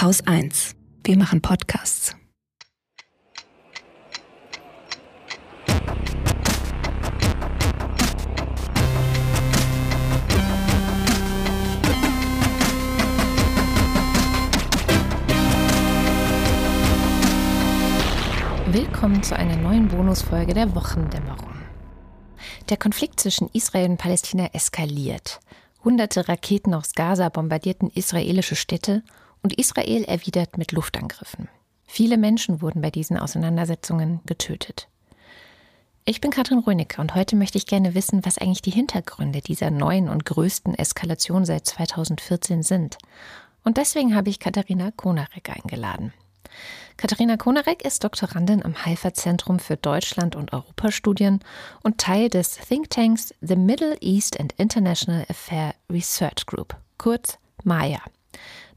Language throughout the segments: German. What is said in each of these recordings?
Haus 1. Wir machen Podcasts. Willkommen zu einer neuen Bonusfolge der Wochendämmerung. Der Konflikt zwischen Israel und Palästina eskaliert. Hunderte Raketen aus Gaza bombardierten israelische Städte und Israel erwidert mit Luftangriffen. Viele Menschen wurden bei diesen Auseinandersetzungen getötet. Ich bin Katrin Rönicke und heute möchte ich gerne wissen, was eigentlich die Hintergründe dieser neuen und größten Eskalation seit 2014 sind. Und deswegen habe ich Katharina Konarek eingeladen. Katharina Konarek ist Doktorandin am Haifa Zentrum für Deutschland- und Europastudien und Teil des Thinktanks The Middle East and International Affair Research Group, kurz MAIA.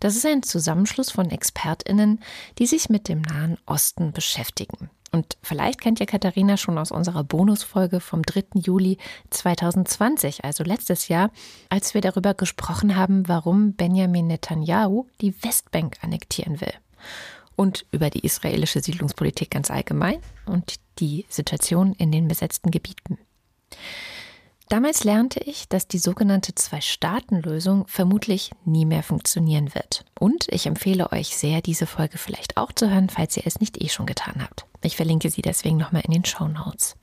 Das ist ein Zusammenschluss von ExpertInnen, die sich mit dem Nahen Osten beschäftigen. Und vielleicht kennt ihr Katharina schon aus unserer Bonusfolge vom 3. Juli 2020, also letztes Jahr, als wir darüber gesprochen haben, warum Benjamin Netanyahu die Westbank annektieren will. Und über die israelische Siedlungspolitik ganz allgemein und die Situation in den besetzten Gebieten. Damals lernte ich, dass die sogenannte Zwei-Staaten-Lösung vermutlich nie mehr funktionieren wird. Und ich empfehle euch sehr, diese Folge vielleicht auch zu hören, falls ihr es nicht eh schon getan habt. Ich verlinke sie deswegen nochmal in den Show Notes.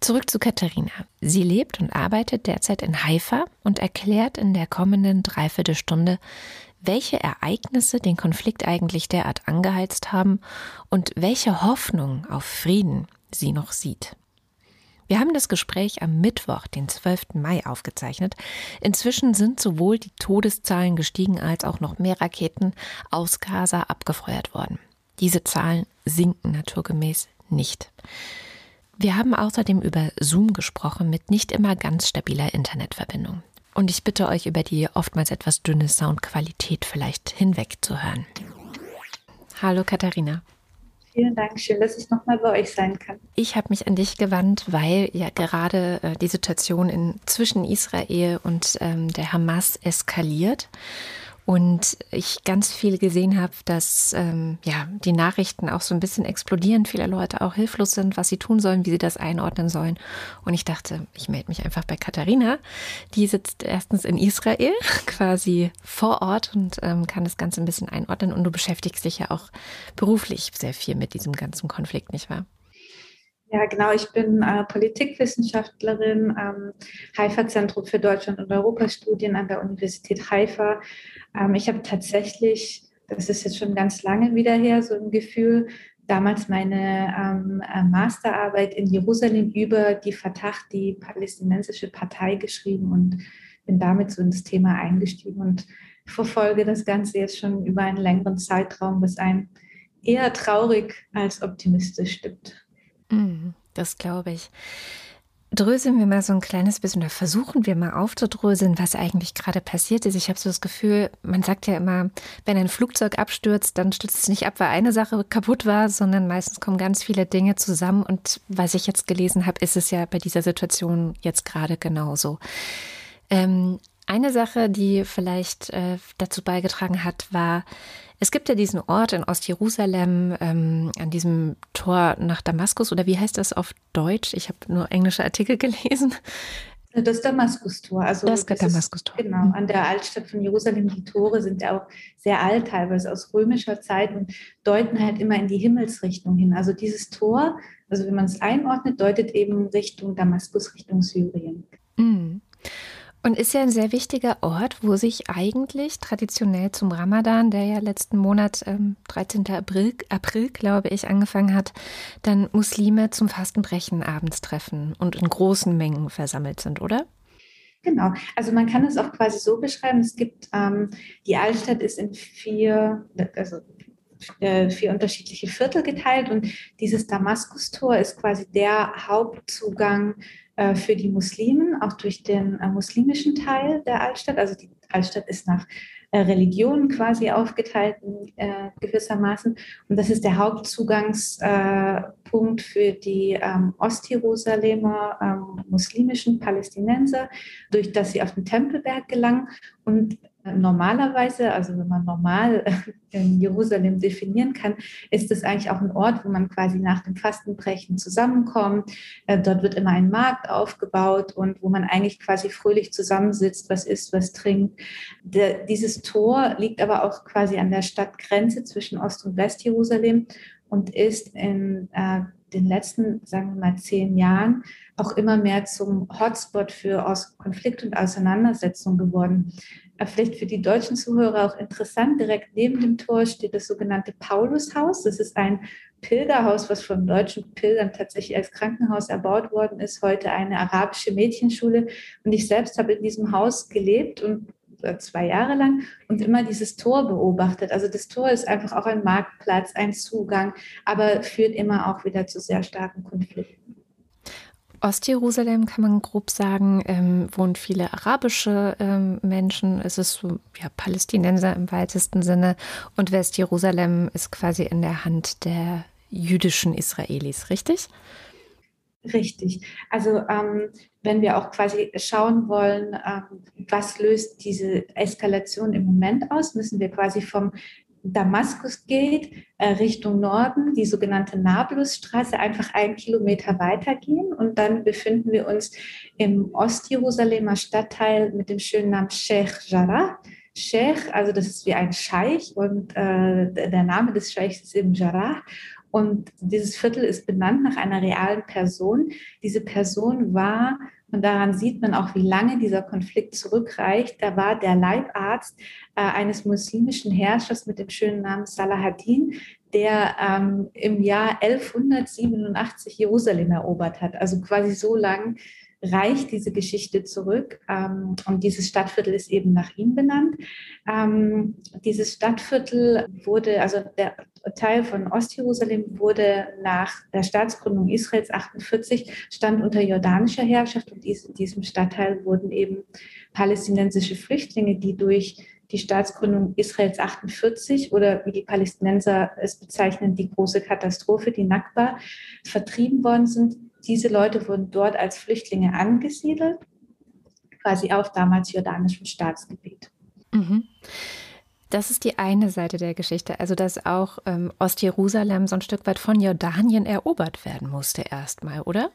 Zurück zu Katharina. Sie lebt und arbeitet derzeit in Haifa und erklärt in der kommenden Dreiviertelstunde, welche Ereignisse den Konflikt eigentlich derart angeheizt haben und welche Hoffnung auf Frieden sie noch sieht. Wir haben das Gespräch am Mittwoch, den 12. Mai, aufgezeichnet. Inzwischen sind sowohl die Todeszahlen gestiegen als auch noch mehr Raketen aus Gaza abgefeuert worden. Diese Zahlen sinken naturgemäß nicht. Wir haben außerdem über Zoom gesprochen mit nicht immer ganz stabiler Internetverbindung. Und ich bitte euch über die oftmals etwas dünne Soundqualität vielleicht hinwegzuhören. Hallo Katharina. Vielen Dank, schön, dass ich nochmal bei euch sein kann. Ich habe mich an dich gewandt, weil ja gerade äh, die Situation in, zwischen Israel und ähm, der Hamas eskaliert und ich ganz viel gesehen habe, dass ähm, ja die Nachrichten auch so ein bisschen explodieren, viele Leute auch hilflos sind, was sie tun sollen, wie sie das einordnen sollen. Und ich dachte, ich melde mich einfach bei Katharina. Die sitzt erstens in Israel, quasi vor Ort und ähm, kann das Ganze ein bisschen einordnen. Und du beschäftigst dich ja auch beruflich sehr viel mit diesem ganzen Konflikt, nicht wahr? Ja, genau. Ich bin äh, Politikwissenschaftlerin am Haifa Zentrum für Deutschland und Europastudien an der Universität Haifa. Ähm, ich habe tatsächlich, das ist jetzt schon ganz lange wieder her, so ein Gefühl, damals meine ähm, äh, Masterarbeit in Jerusalem über die Fatah, die palästinensische Partei, geschrieben und bin damit so ins Thema eingestiegen und verfolge das Ganze jetzt schon über einen längeren Zeitraum, was einen eher traurig als optimistisch stimmt. Mhm, das glaube ich. Dröseln wir mal so ein kleines bisschen oder versuchen wir mal aufzudröseln, was eigentlich gerade passiert ist. Ich habe so das Gefühl, man sagt ja immer, wenn ein Flugzeug abstürzt, dann stürzt es nicht ab, weil eine Sache kaputt war, sondern meistens kommen ganz viele Dinge zusammen. Und was ich jetzt gelesen habe, ist es ja bei dieser Situation jetzt gerade genauso. Ähm, eine Sache, die vielleicht äh, dazu beigetragen hat, war, es gibt ja diesen Ort in Ostjerusalem, ähm, an diesem Tor nach Damaskus, oder wie heißt das auf Deutsch? Ich habe nur englische Artikel gelesen. Das Damaskustor. Also das, das Damaskustor. Genau, an der Altstadt von Jerusalem. Die Tore sind ja auch sehr alt, teilweise aus römischer Zeit und deuten halt immer in die Himmelsrichtung hin. Also dieses Tor, also wenn man es einordnet, deutet eben Richtung Damaskus, Richtung Syrien. Mhm. Und ist ja ein sehr wichtiger Ort, wo sich eigentlich traditionell zum Ramadan, der ja letzten Monat, ähm, 13. April, April, glaube ich, angefangen hat, dann Muslime zum Fastenbrechen abends treffen und in großen Mengen versammelt sind, oder? Genau, also man kann es auch quasi so beschreiben, es gibt, ähm, die Altstadt ist in vier, also äh, vier unterschiedliche Viertel geteilt und dieses Damaskustor ist quasi der Hauptzugang äh, für die Muslimen, auch durch den äh, muslimischen Teil der Altstadt. Also die Altstadt ist nach äh, Religionen quasi aufgeteilt gewissermaßen. Und das ist der Hauptzugangspunkt für die ähm, Ostjerusalemer ähm, muslimischen Palästinenser, durch das sie auf den Tempelberg gelangen. Und Normalerweise, also wenn man normal in Jerusalem definieren kann, ist es eigentlich auch ein Ort, wo man quasi nach dem Fastenbrechen zusammenkommt. Äh, dort wird immer ein Markt aufgebaut und wo man eigentlich quasi fröhlich zusammensitzt, was isst, was trinkt. Dieses Tor liegt aber auch quasi an der Stadtgrenze zwischen Ost- und Westjerusalem und ist in äh, den letzten, sagen wir mal, zehn Jahren auch immer mehr zum Hotspot für Konflikt und Auseinandersetzung geworden. Äh, vielleicht für die deutschen Zuhörer auch interessant, direkt neben dem Tor steht das sogenannte Paulushaus. Das ist ein Pilgerhaus, was von deutschen Pilgern tatsächlich als Krankenhaus erbaut worden ist, heute eine arabische Mädchenschule. Und ich selbst habe in diesem Haus gelebt und zwei Jahre lang und immer dieses Tor beobachtet. Also das Tor ist einfach auch ein Marktplatz, ein Zugang, aber führt immer auch wieder zu sehr starken Konflikten. Ostjerusalem kann man grob sagen, ähm, wohnen viele arabische ähm, Menschen. Es ist so ja, Palästinenser im weitesten Sinne. Und Westjerusalem ist quasi in der Hand der jüdischen Israelis, richtig? Richtig. Also ähm, wenn wir auch quasi schauen wollen, ähm, was löst diese Eskalation im Moment aus, müssen wir quasi vom Damaskus geht, äh, Richtung Norden, die sogenannte Nablusstraße, einfach einen Kilometer weitergehen. Und dann befinden wir uns im Ostjerusalemer Stadtteil mit dem schönen Namen Sheikh Jarrah. Sheikh, also das ist wie ein Scheich und äh, der Name des Scheichs ist eben Jarrah. Und dieses Viertel ist benannt nach einer realen Person. Diese Person war und daran sieht man auch, wie lange dieser Konflikt zurückreicht. Da war der Leibarzt äh, eines muslimischen Herrschers mit dem schönen Namen Salahaddin, der ähm, im Jahr 1187 Jerusalem erobert hat. Also quasi so lang reicht diese Geschichte zurück. Ähm, und dieses Stadtviertel ist eben nach ihm benannt. Ähm, dieses Stadtviertel wurde, also der Teil von Ostjerusalem wurde nach der Staatsgründung Israels 48, stand unter jordanischer Herrschaft und in diesem Stadtteil wurden eben palästinensische Flüchtlinge, die durch die Staatsgründung Israels 48 oder wie die Palästinenser es bezeichnen, die große Katastrophe, die Nakba, vertrieben worden sind. Diese Leute wurden dort als Flüchtlinge angesiedelt, quasi auf damals jordanischem Staatsgebiet. Mhm. Das ist die eine Seite der Geschichte, also dass auch ähm, Ostjerusalem so ein Stück weit von Jordanien erobert werden musste erstmal, oder?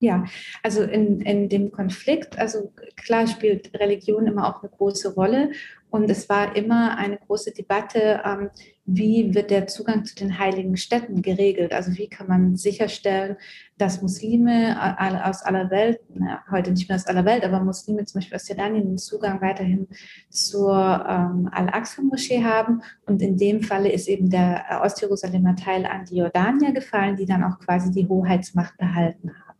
Ja, also in, in dem Konflikt, also klar spielt Religion immer auch eine große Rolle und es war immer eine große Debatte, ähm, wie wird der Zugang zu den heiligen Städten geregelt? Also wie kann man sicherstellen, dass Muslime aus aller Welt, na, heute nicht mehr aus aller Welt, aber Muslime zum Beispiel aus Jordanien den Zugang weiterhin zur ähm, Al-Aqsa-Moschee haben. Und in dem Falle ist eben der Ostjerusalemer Teil an die Jordanier gefallen, die dann auch quasi die Hoheitsmacht behalten haben.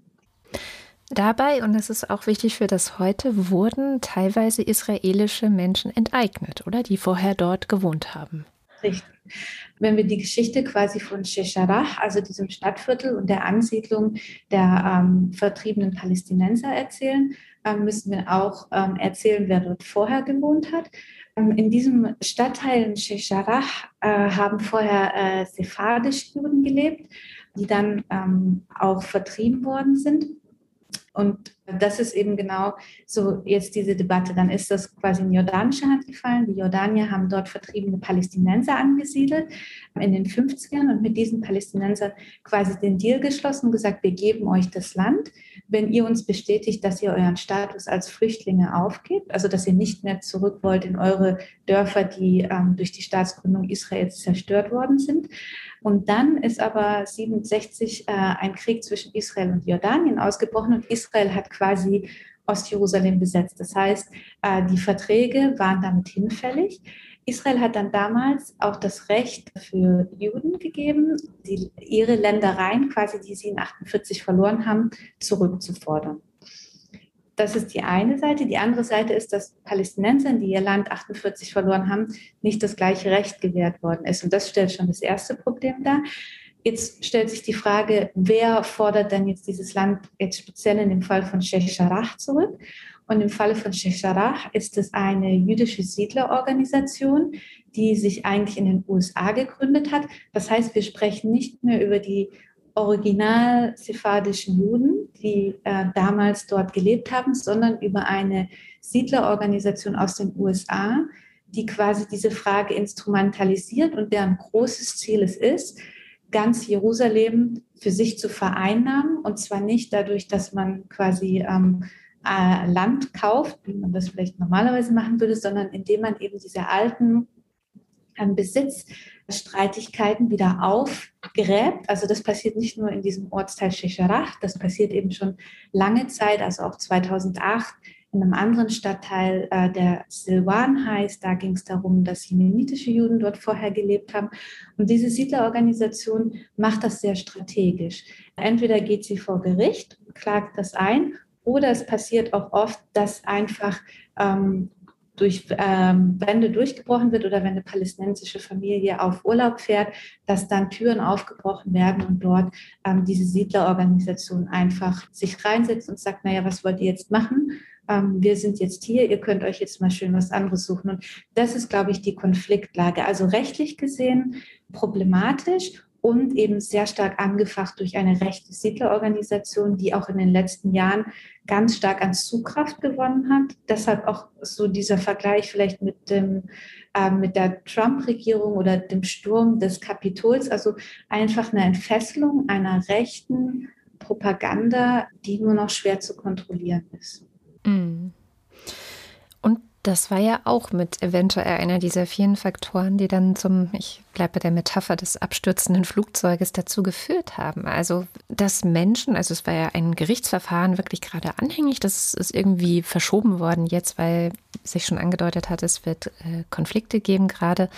Dabei, und das ist auch wichtig für das heute, wurden teilweise israelische Menschen enteignet, oder? Die vorher dort gewohnt haben. Richtig. Wenn wir die Geschichte quasi von Shesharah, also diesem Stadtviertel und der Ansiedlung der ähm, vertriebenen Palästinenser erzählen, ähm, müssen wir auch ähm, erzählen, wer dort vorher gewohnt hat. Ähm, in diesem Stadtteil in Shesharah äh, haben vorher äh, sephardisch Juden gelebt, die dann ähm, auch vertrieben worden sind. Und das ist eben genau so jetzt diese Debatte. Dann ist das quasi in jordanische Hand gefallen. Die Jordanier haben dort vertriebene Palästinenser angesiedelt in den 50ern und mit diesen Palästinensern quasi den Deal geschlossen und gesagt, wir geben euch das Land, wenn ihr uns bestätigt, dass ihr euren Status als Flüchtlinge aufgebt, also dass ihr nicht mehr zurück wollt in eure Dörfer, die ähm, durch die Staatsgründung Israels zerstört worden sind. Und dann ist aber 67 äh, ein Krieg zwischen Israel und Jordanien ausgebrochen und Israel hat quasi Ostjerusalem besetzt. Das heißt, äh, die Verträge waren damit hinfällig. Israel hat dann damals auch das Recht für Juden gegeben, die, ihre Ländereien, quasi die sie in 48 verloren haben, zurückzufordern. Das ist die eine Seite. Die andere Seite ist, dass Palästinensern, die ihr Land 48 verloren haben, nicht das gleiche Recht gewährt worden ist. Und das stellt schon das erste Problem dar. Jetzt stellt sich die Frage, wer fordert denn jetzt dieses Land jetzt speziell in dem Fall von Sheikh Jarrah zurück? Und im Falle von Sheikh Jarrah ist es eine jüdische Siedlerorganisation, die sich eigentlich in den USA gegründet hat. Das heißt, wir sprechen nicht mehr über die original sephardischen Juden, die äh, damals dort gelebt haben, sondern über eine Siedlerorganisation aus den USA, die quasi diese Frage instrumentalisiert und deren großes Ziel es ist, ganz Jerusalem für sich zu vereinnahmen. Und zwar nicht dadurch, dass man quasi ähm, äh, Land kauft, wie man das vielleicht normalerweise machen würde, sondern indem man eben diese alten ähm, Besitzstreitigkeiten wieder aufgräbt. Also das passiert nicht nur in diesem Ortsteil Shecharach, das passiert eben schon lange Zeit, also auch 2008 in einem anderen Stadtteil, äh, der Silwan heißt. Da ging es darum, dass jemenitische Juden dort vorher gelebt haben. Und diese Siedlerorganisation macht das sehr strategisch. Entweder geht sie vor Gericht, klagt das ein, oder es passiert auch oft, dass einfach ähm, durch ähm, Wände durchgebrochen wird oder wenn eine palästinensische Familie auf Urlaub fährt, dass dann Türen aufgebrochen werden und dort ähm, diese Siedlerorganisation einfach sich reinsetzt und sagt, naja, was wollt ihr jetzt machen? Ähm, wir sind jetzt hier, ihr könnt euch jetzt mal schön was anderes suchen. Und das ist, glaube ich, die Konfliktlage. Also rechtlich gesehen problematisch und eben sehr stark angefacht durch eine rechte Siedlerorganisation, die auch in den letzten Jahren ganz stark an Zugkraft gewonnen hat. Deshalb auch so dieser Vergleich vielleicht mit dem äh, mit der Trump-Regierung oder dem Sturm des Kapitols, also einfach eine Entfesselung einer rechten Propaganda, die nur noch schwer zu kontrollieren ist. Mm. Das war ja auch mit eventuell einer dieser vielen Faktoren, die dann zum, ich bleibe bei der Metapher des abstürzenden Flugzeuges dazu geführt haben. Also, dass Menschen, also es war ja ein Gerichtsverfahren wirklich gerade anhängig, das ist irgendwie verschoben worden jetzt, weil sich schon angedeutet hat, es wird äh, Konflikte geben gerade.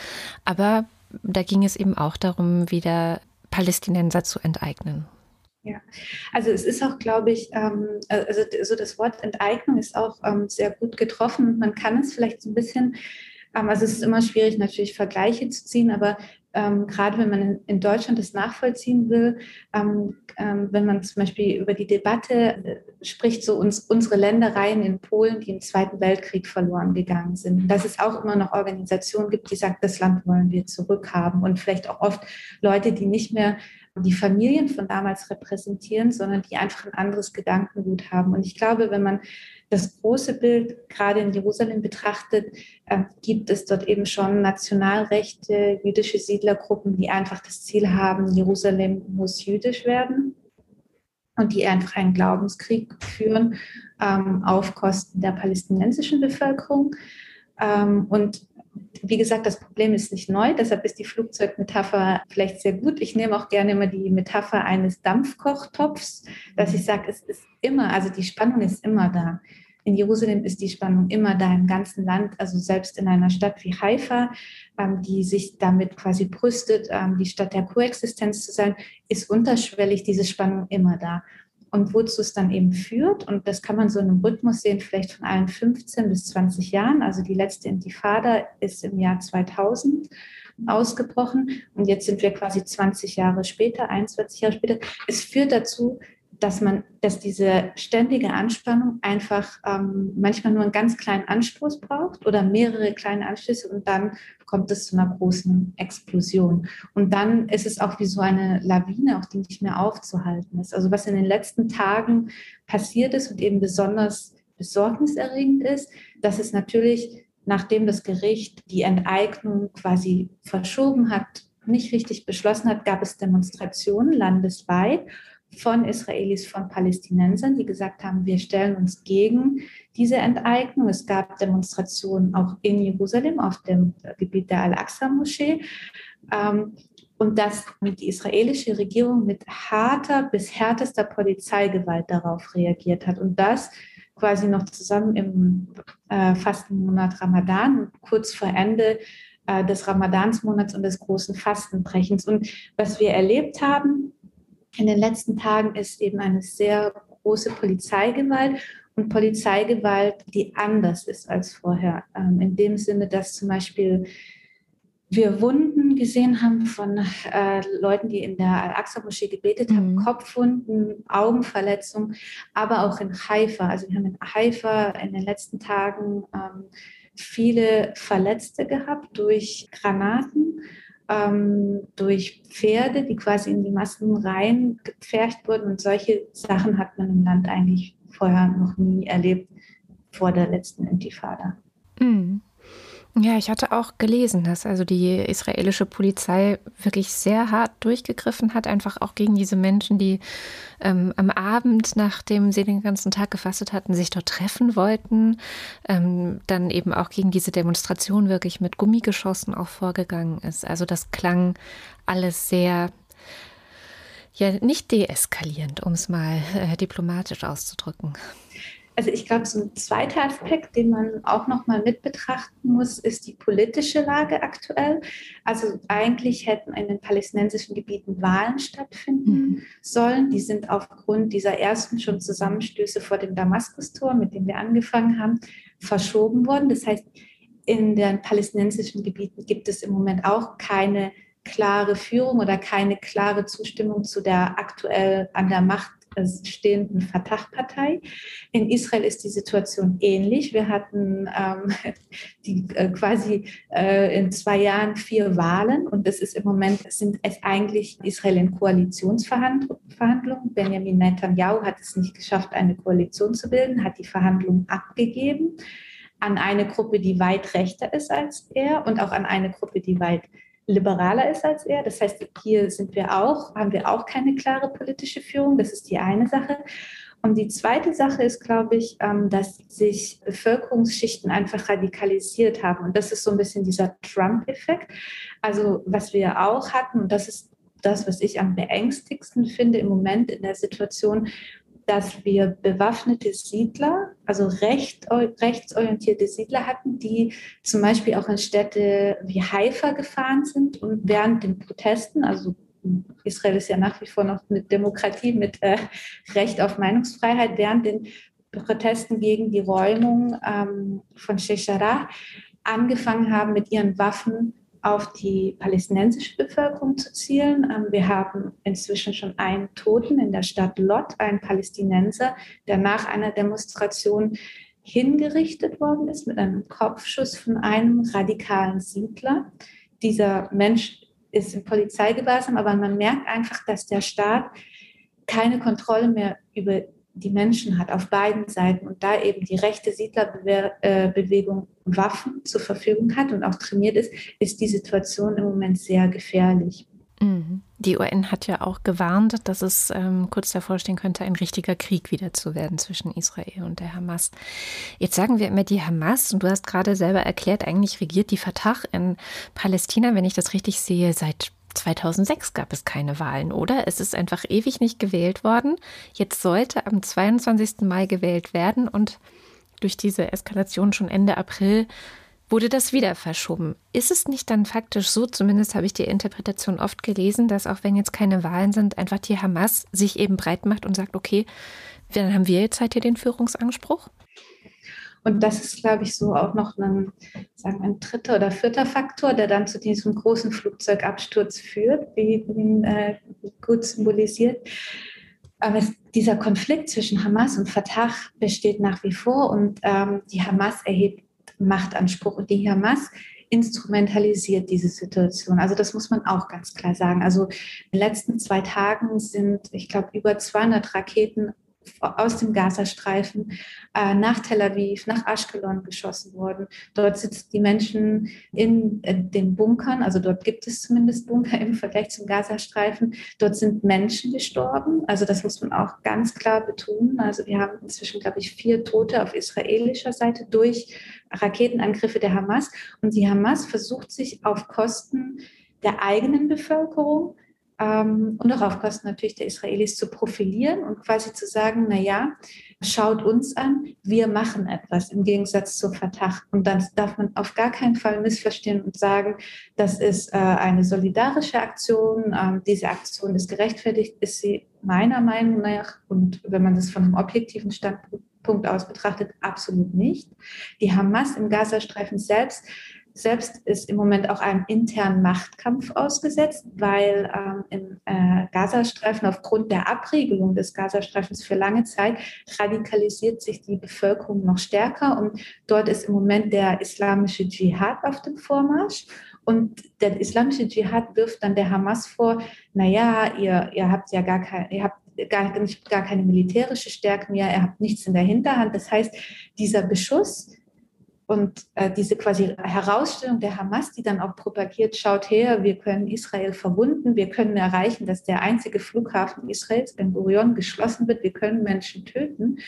Aber da ging es eben auch darum, wieder Palästinenser zu enteignen. Ja, also es ist auch, glaube ich, ähm, also, also das Wort Enteignung ist auch ähm, sehr gut getroffen. Man kann es vielleicht so ein bisschen, ähm, also es ist immer schwierig natürlich Vergleiche zu ziehen, aber ähm, gerade wenn man in, in, Deutschland das nachvollziehen will, ähm, ähm, wenn man zum Beispiel über die Debatte äh, spricht, so uns, unsere Ländereien in Polen, die im Zweiten Weltkrieg verloren gegangen sind, dass es auch immer noch Organisationen gibt, die sagen, das Land wollen wir zurückhaben. Und vielleicht auch oft Leute, die nicht mehr die Familien von damals repräsentieren, sondern die einfach ein anderes Gedankengut haben. Und ich glaube, wenn man das große Bild gerade in Jerusalem betrachtet, äh, gibt es dort eben schon nationalrechte jüdische Siedlergruppen, die einfach das Ziel haben, Jerusalem muss jüdisch werden und die einfach einen Glaubenskrieg führen ähm, auf Kosten der palästinensischen Bevölkerung. Ähm, und wie gesagt, das Problem ist nicht neu, deshalb ist die Flugzeugmetapher vielleicht sehr gut. Ich nehme auch gerne immer die Metapher eines Dampfkochtopfs, dass ich sage, es ist immer, also die Spannung ist immer da. In Jerusalem ist die Spannung immer da im ganzen Land, also selbst in einer Stadt wie Haifa, ähm, die sich damit quasi brüstet, ähm, die Stadt der Koexistenz zu sein, ist unterschwellig diese Spannung immer da und wozu es dann eben führt. Und das kann man so in einem Rhythmus sehen, vielleicht von allen 15 bis 20 Jahren. Also die letzte Intifada ist im Jahr 2000 ausgebrochen und jetzt sind wir quasi 20 Jahre später, 21 Jahre später. Es führt dazu, dass man, dass diese ständige Anspannung einfach ähm, manchmal nur einen ganz kleinen Anstoß braucht oder mehrere kleine Anstöße und dann kommt es zu einer großen Explosion. Und dann ist es auch wie so eine Lawine, auch die nicht mehr aufzuhalten ist. Also was in den letzten Tagen passiert ist und eben besonders besorgniserregend ist, dass es natürlich, nachdem das Gericht die Enteignung quasi verschoben hat, nicht richtig beschlossen hat, gab es Demonstrationen landesweit von Israelis, von Palästinensern, die gesagt haben, wir stellen uns gegen diese Enteignung. Es gab Demonstrationen auch in Jerusalem auf dem Gebiet der Al-Aqsa-Moschee. Ähm, und dass die israelische Regierung mit harter bis härtester Polizeigewalt darauf reagiert hat. Und das quasi noch zusammen im äh, Fastenmonat Ramadan, kurz vor Ende äh, des Ramadansmonats und des großen Fastenbrechens. Und was wir erlebt haben, in den letzten Tagen ist eben eine sehr große Polizeigewalt und Polizeigewalt, die anders ist als vorher. Ähm, in dem Sinne, dass zum Beispiel wir Wunden gesehen haben von äh, Leuten, die in der Al-Aqsa-Moschee gebetet haben, mhm. Kopfwunden, Augenverletzungen, aber auch in Haifa. Also wir haben in Haifa in den letzten Tagen ähm, viele Verletzte gehabt durch Granaten ähm, durch Pferde, die quasi in die Massen rein gepfercht wurden. Und solche Sachen hat man im Land eigentlich vorher noch nie erlebt vor der letzten Intifada. Mhm. Ja, ich hatte auch gelesen, dass also die israelische Polizei wirklich sehr hart durchgegriffen hat, einfach auch gegen diese Menschen, die ähm, am Abend, nachdem sie den ganzen Tag gefastet hatten, sich dort treffen wollten. Ähm, dann eben auch gegen diese Demonstration wirklich mit Gummigeschossen auch vorgegangen ist. Also das klang alles sehr ja nicht deeskalierend, um es mal äh, diplomatisch auszudrücken. Also ich glaube, so ein zweiter Aspekt, den man auch noch mal mit betrachten muss, ist die politische Lage aktuell. Also eigentlich hätten in den palästinensischen Gebieten Wahlen stattfinden mhm. sollen. Die sind aufgrund dieser ersten schon Zusammenstöße vor dem Damaskustor, mit dem wir angefangen haben, verschoben worden. Das heißt, in den palästinensischen Gebieten gibt es im Moment auch keine klare Führung oder keine klare Zustimmung zu der aktuell an der Macht stehenden Fatah-Partei. In Israel ist die Situation ähnlich. Wir hatten ähm, die, äh, quasi äh, in zwei Jahren vier Wahlen und das ist im Moment, sind es eigentlich Israel in Koalitionsverhandlungen. Benjamin Netanyahu hat es nicht geschafft, eine Koalition zu bilden, hat die Verhandlungen abgegeben an eine Gruppe, die weit rechter ist als er und auch an eine Gruppe, die weit liberaler ist als er. Das heißt, hier sind wir auch, haben wir auch keine klare politische Führung. Das ist die eine Sache. Und die zweite Sache ist, glaube ich, ähm, dass sich Bevölkerungsschichten einfach radikalisiert haben. Und das ist so ein bisschen dieser Trump-Effekt. Also was wir auch hatten, und das ist das, was ich am beängstigsten finde im Moment in der Situation, dass wir bewaffnete Siedler, also recht, rechtsorientierte Siedler hatten, die zum Beispiel auch in Städte wie Haifa gefahren sind und während den Protesten, also Israel ist ja nach wie vor noch eine Demokratie mit äh, Recht auf Meinungsfreiheit, während den Protesten gegen die Räumung ähm, von Sheshara angefangen haben, mit ihren Waffen auf die palästinensische Bevölkerung zu zielen. Ähm, wir haben inzwischen schon einen Toten in der Stadt Lot, einen Palästinenser, der nach einer Demonstration hingerichtet worden ist mit einem Kopfschuss von einem radikalen Siedler. Dieser Mensch ist im Polizeigewahrsam, aber man merkt einfach, dass der Staat keine Kontrolle mehr über die Menschen hat auf beiden Seiten und da eben die rechte Siedlerbewegung Waffen zur Verfügung hat und auch trainiert ist, ist die Situation im Moment sehr gefährlich. Mhm. Die UN hat ja auch gewarnt, dass es ähm, kurz davor stehen könnte, ein richtiger Krieg wieder zu werden zwischen Israel und der Hamas. Jetzt sagen wir immer die Hamas, und du hast gerade selber erklärt, eigentlich regiert die Fatah in Palästina, wenn ich das richtig sehe, seit 2006 gab es keine Wahlen, oder? Es ist einfach ewig nicht gewählt worden. Jetzt sollte am 22. Mai gewählt werden und durch diese Eskalation schon Ende April wurde das wieder verschoben. Ist es nicht dann faktisch so, zumindest habe ich die Interpretation oft gelesen, dass auch wenn jetzt keine Wahlen sind, einfach die Hamas sich eben breit macht und sagt, okay, dann haben wir jetzt halt hier den Führungsanspruch? Und das ist, glaube ich, so auch noch ein, sagen wir, ein dritter oder vierter Faktor, der dann zu diesem großen Flugzeugabsturz führt, wie ihn äh, gut symbolisiert. Aber es, dieser Konflikt zwischen Hamas und Fatah besteht nach wie vor und ähm, die Hamas erhebt Machtanspruch und die Hamas instrumentalisiert diese Situation. Also das muss man auch ganz klar sagen. Also in den letzten zwei Tagen sind, ich glaube, über 200 Raketen aus dem Gazastreifen äh, nach Tel Aviv, nach Ashkelon geschossen worden. Dort sitzen die Menschen in äh, den Bunkern, also dort gibt es zumindest Bunker im Vergleich zum Gazastreifen. Dort sind Menschen gestorben, also das muss man auch ganz klar betonen. Also wir haben inzwischen, glaube ich, vier Tote auf israelischer Seite durch Raketenangriffe der Hamas. Und die Hamas versucht sich auf Kosten der eigenen Bevölkerung ähm, und auch auf Kosten natürlich der Israelis zu profilieren und quasi zu sagen, na ja, schaut uns an, wir machen etwas im Gegensatz zur Fatah. Und dann darf man auf gar keinen Fall missverstehen und sagen, das ist äh, eine solidarische Aktion, ähm, diese Aktion ist gerechtfertigt, ist sie meiner Meinung nach, und wenn man das von einem objektiven Standpunkt aus betrachtet, absolut nicht. Die Hamas im Gazastreifen selbst selbst ist im Moment auch einem internen Machtkampf ausgesetzt, weil ähm, im äh, Gazastreifen aufgrund der Abriegelung des Gazastreifens für lange Zeit radikalisiert sich die Bevölkerung noch stärker und dort ist im Moment der islamische Dschihad auf dem Vormarsch. Und der islamische Dschihad wirft dann der Hamas vor, naja, ihr, ihr habt ja gar kein, ihr habt gar, gar keine militärische Stärke mehr, ihr habt nichts in der Hinterhand. Das heißt, dieser Beschuss und äh, diese quasi Herausstellung der Hamas, die dann auch propagiert, schaut her, wir können Israel verwunden, wir können erreichen, dass der einzige Flughafen Israels, Ben Gurion, geschlossen wird, wir können Menschen töten,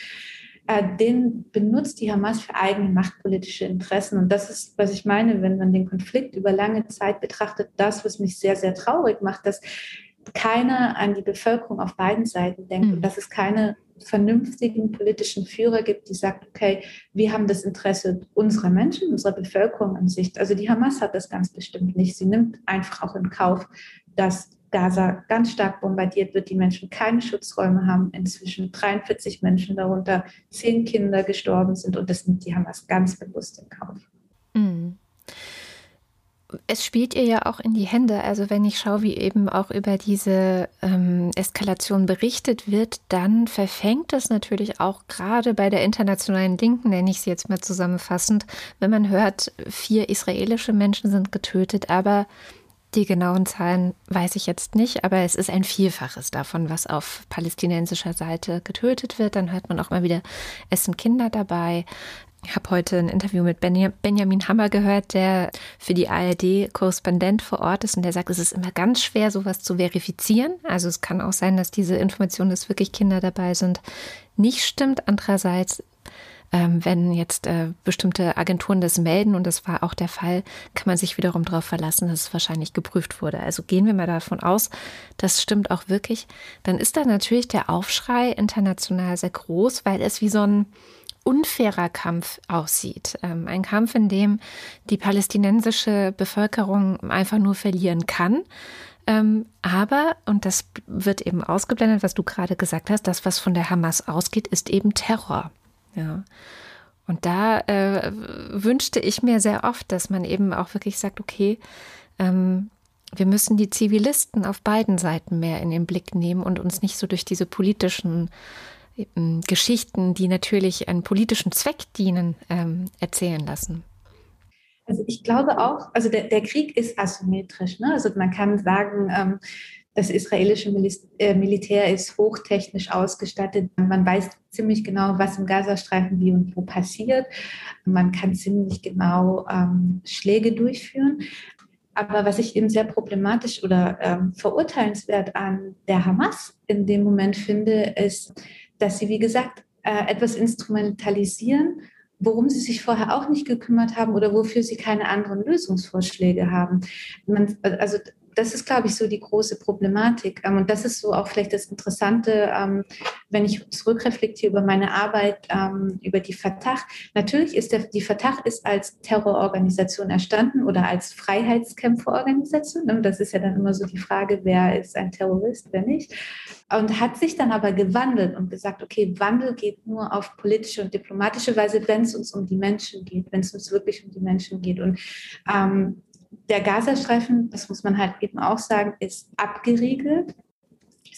äh, den benutzt die Hamas für eigene machtpolitische Interessen. Und das ist, was ich meine, wenn man den Konflikt über lange Zeit betrachtet, das, was mich sehr, sehr traurig macht, dass keiner an die Bevölkerung auf beiden Seiten denkt mhm. und dass es keine vernünftigen politischen Führer gibt, die sagt, okay, wir haben das Interesse unserer Menschen, unserer Bevölkerung an sich. Also die Hamas hat das ganz bestimmt nicht. Sie nimmt einfach auch in Kauf, dass Gaza ganz stark bombardiert wird, die Menschen keine Schutzräume haben, inzwischen 43 Menschen darunter, zehn Kinder gestorben sind und das nimmt die Hamas ganz bewusst in Kauf. Mhm es spielt ihr ja auch in die Hände. Also wenn ich schaue, wie eben auch über diese ähm, Eskalation berichtet wird, dann verfängt es natürlich auch gerade bei der internationalen Linken, nenne ich sie jetzt mal zusammenfassend, wenn man hört, vier israelische Menschen sind getötet, aber die genauen Zahlen weiß ich jetzt nicht, aber es ist ein Vielfaches davon, was auf palästinensischer Seite getötet wird. Dann hört man auch mal wieder, es sind Kinder dabei. Ich habe heute ein Interview mit Benjamin Hammer gehört, der für die ARD Korrespondent vor Ort ist und der sagt, es ist immer ganz schwer, sowas zu verifizieren. Also es kann auch sein, dass diese Information, dass wirklich Kinder dabei sind, nicht stimmt. Andererseits, ähm, wenn jetzt äh, bestimmte Agenturen das melden, und das war auch der Fall, kann man sich wiederum darauf verlassen, dass es wahrscheinlich geprüft wurde. Also gehen wir mal davon aus, das stimmt auch wirklich. Dann ist da natürlich der Aufschrei international sehr groß, weil es wie so ein unfairer Kampf aussieht. Ähm, ein Kampf, in dem die palästinensische Bevölkerung einfach nur verlieren kann. Ähm, aber, und das wird eben ausgeblendet, was du gerade gesagt hast, das, was von der Hamas ausgeht, ist eben Terror. Ja. Und da äh, wünschte ich mir sehr oft, dass man eben auch wirklich sagt, okay, ähm, wir müssen die Zivilisten auf beiden Seiten mehr in den Blick nehmen und uns nicht so durch diese politischen Geschichten, die natürlich einen politischen Zweck dienen, ähm, erzählen lassen? Also ich glaube auch, also der, der Krieg ist asymmetrisch. Ne? Also man kann sagen, ähm, das israelische äh, Militär ist hochtechnisch ausgestattet. Man weiß ziemlich genau, was im Gazastreifen wie und wo passiert. Man kann ziemlich genau ähm, Schläge durchführen. Aber was ich eben sehr problematisch oder ähm, verurteilenswert an der Hamas in dem Moment finde, ist, dass sie, wie gesagt, äh, etwas instrumentalisieren, worum sie sich vorher auch nicht gekümmert haben oder wofür sie keine anderen Lösungsvorschläge haben. Man, also das ist, glaube ich, so die große Problematik. Ähm, und das ist so auch vielleicht das Interessante, ähm, wenn ich zurückreflektiere über meine Arbeit ähm, über die Fatah. Natürlich ist der, die Fatah ist als Terrororganisation erstanden oder als Freiheitskämpferorganisation. Und das ist ja dann immer so die Frage, wer ist ein Terrorist, wer nicht. Und hat sich dann aber gewandelt und gesagt, okay, Wandel geht nur auf politische und diplomatische Weise, wenn es uns um die Menschen geht, wenn es uns wirklich um die Menschen geht. Und ähm, der Gazastreifen, das muss man halt eben auch sagen, ist abgeriegelt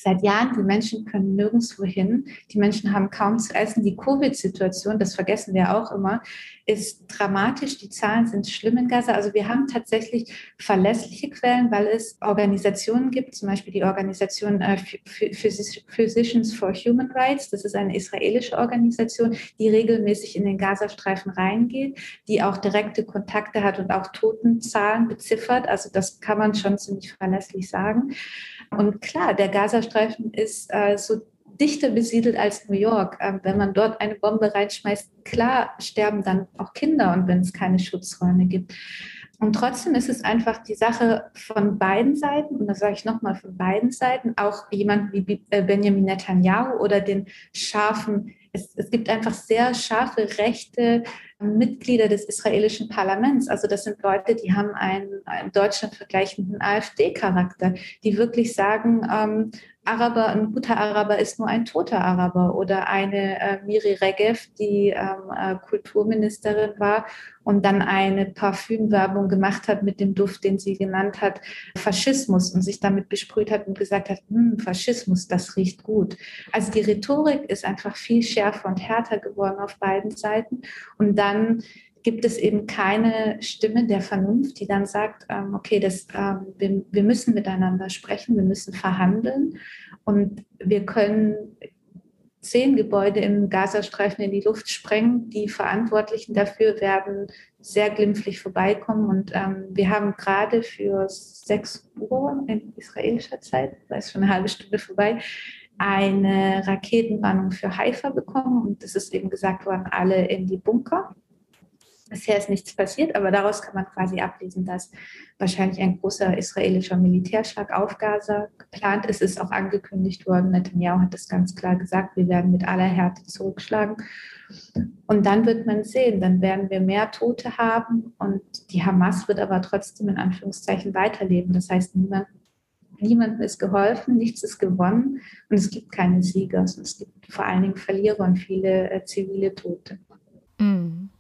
seit Jahren, die Menschen können nirgendwo hin. Die Menschen haben kaum zu essen. Die Covid-Situation, das vergessen wir auch immer, ist dramatisch. Die Zahlen sind schlimm in Gaza. Also wir haben tatsächlich verlässliche Quellen, weil es Organisationen gibt, zum Beispiel die Organisation äh, Physicians for Human Rights. Das ist eine israelische Organisation, die regelmäßig in den Gazastreifen reingeht, die auch direkte Kontakte hat und auch Totenzahlen beziffert. Also das kann man schon ziemlich verlässlich sagen. Und klar, der Gazastreifen ist äh, so dichter besiedelt als New York. Ähm, wenn man dort eine Bombe reinschmeißt, klar sterben dann auch Kinder und wenn es keine Schutzräume gibt. Und trotzdem ist es einfach die Sache von beiden Seiten, und das sage ich nochmal von beiden Seiten, auch jemand wie äh, Benjamin Netanyahu oder den scharfen, es, es gibt einfach sehr scharfe rechte Mitglieder des israelischen Parlaments. Also das sind Leute, die haben einen, einen Deutschland vergleichenden AfD-Charakter, die wirklich sagen, ähm, Araber, ein guter Araber ist nur ein toter Araber oder eine äh, Miri Regev, die ähm, äh, Kulturministerin war und dann eine Parfümwerbung gemacht hat mit dem Duft, den sie genannt hat, Faschismus und sich damit besprüht hat und gesagt hat, hm, Faschismus, das riecht gut. Also die Rhetorik ist einfach viel schärfer und härter geworden auf beiden Seiten und dann gibt es eben keine Stimme der Vernunft, die dann sagt, ähm, okay, das, ähm, wir, wir müssen miteinander sprechen, wir müssen verhandeln und wir können zehn Gebäude im Gazastreifen in die Luft sprengen. Die Verantwortlichen dafür werden sehr glimpflich vorbeikommen. Und ähm, wir haben gerade für 6 Uhr in israelischer Zeit, da ist schon eine halbe Stunde vorbei, eine Raketenwarnung für Haifa bekommen. Und es ist eben gesagt worden, alle in die Bunker. Bisher ist nichts passiert, aber daraus kann man quasi ablesen, dass wahrscheinlich ein großer israelischer Militärschlag auf Gaza geplant ist. Ist auch angekündigt worden. Netanyahu hat das ganz klar gesagt, wir werden mit aller Härte zurückschlagen. Und dann wird man sehen, dann werden wir mehr Tote haben und die Hamas wird aber trotzdem in Anführungszeichen weiterleben. Das heißt, niemand, niemandem ist geholfen, nichts ist gewonnen und es gibt keine Sieger. Es gibt vor allen Dingen Verlierer und viele äh, zivile Tote. Mhm.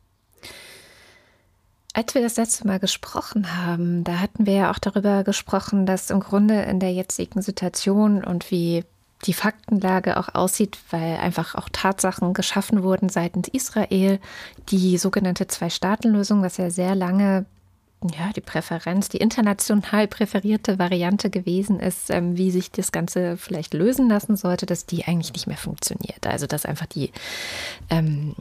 Als wir das letzte Mal gesprochen haben, da hatten wir ja auch darüber gesprochen, dass im Grunde in der jetzigen Situation und wie die Faktenlage auch aussieht, weil einfach auch Tatsachen geschaffen wurden seitens Israel, die sogenannte Zwei-Staaten-Lösung, was ja sehr lange ja, die Präferenz, die international präferierte Variante gewesen ist, ähm, wie sich das Ganze vielleicht lösen lassen sollte, dass die eigentlich nicht mehr funktioniert. Also dass einfach die, ähm,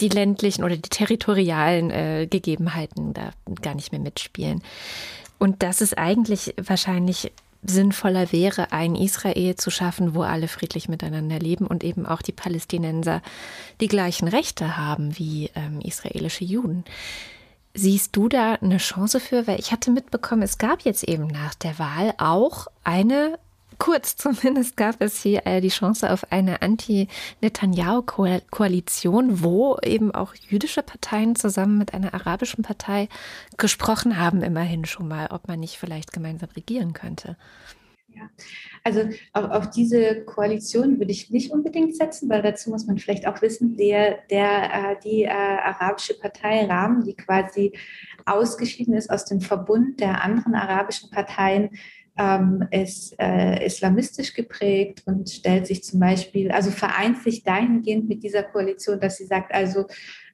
die ländlichen oder die territorialen äh, Gegebenheiten da gar nicht mehr mitspielen. Und dass es eigentlich wahrscheinlich sinnvoller wäre, ein Israel zu schaffen, wo alle friedlich miteinander leben und eben auch die Palästinenser die gleichen Rechte haben wie ähm, israelische Juden. Siehst du da eine Chance für? Weil ich hatte mitbekommen, es gab jetzt eben nach der Wahl auch eine, kurz zumindest gab es hier äh, die Chance auf eine Anti-Netanyahu-Koalition, wo eben auch jüdische Parteien zusammen mit einer arabischen Partei gesprochen haben, immerhin schon mal, ob man nicht vielleicht gemeinsam regieren könnte. Ja, also auf, auf, diese Koalition würde ich nicht unbedingt setzen, weil dazu muss man vielleicht auch wissen, der, der, äh, die äh, arabische Partei Rahmen, die quasi ausgeschieden ist aus dem Verbund der anderen arabischen Parteien, ähm, ist äh, islamistisch geprägt und stellt sich zum Beispiel, also vereint sich dahingehend mit dieser Koalition, dass sie sagt, also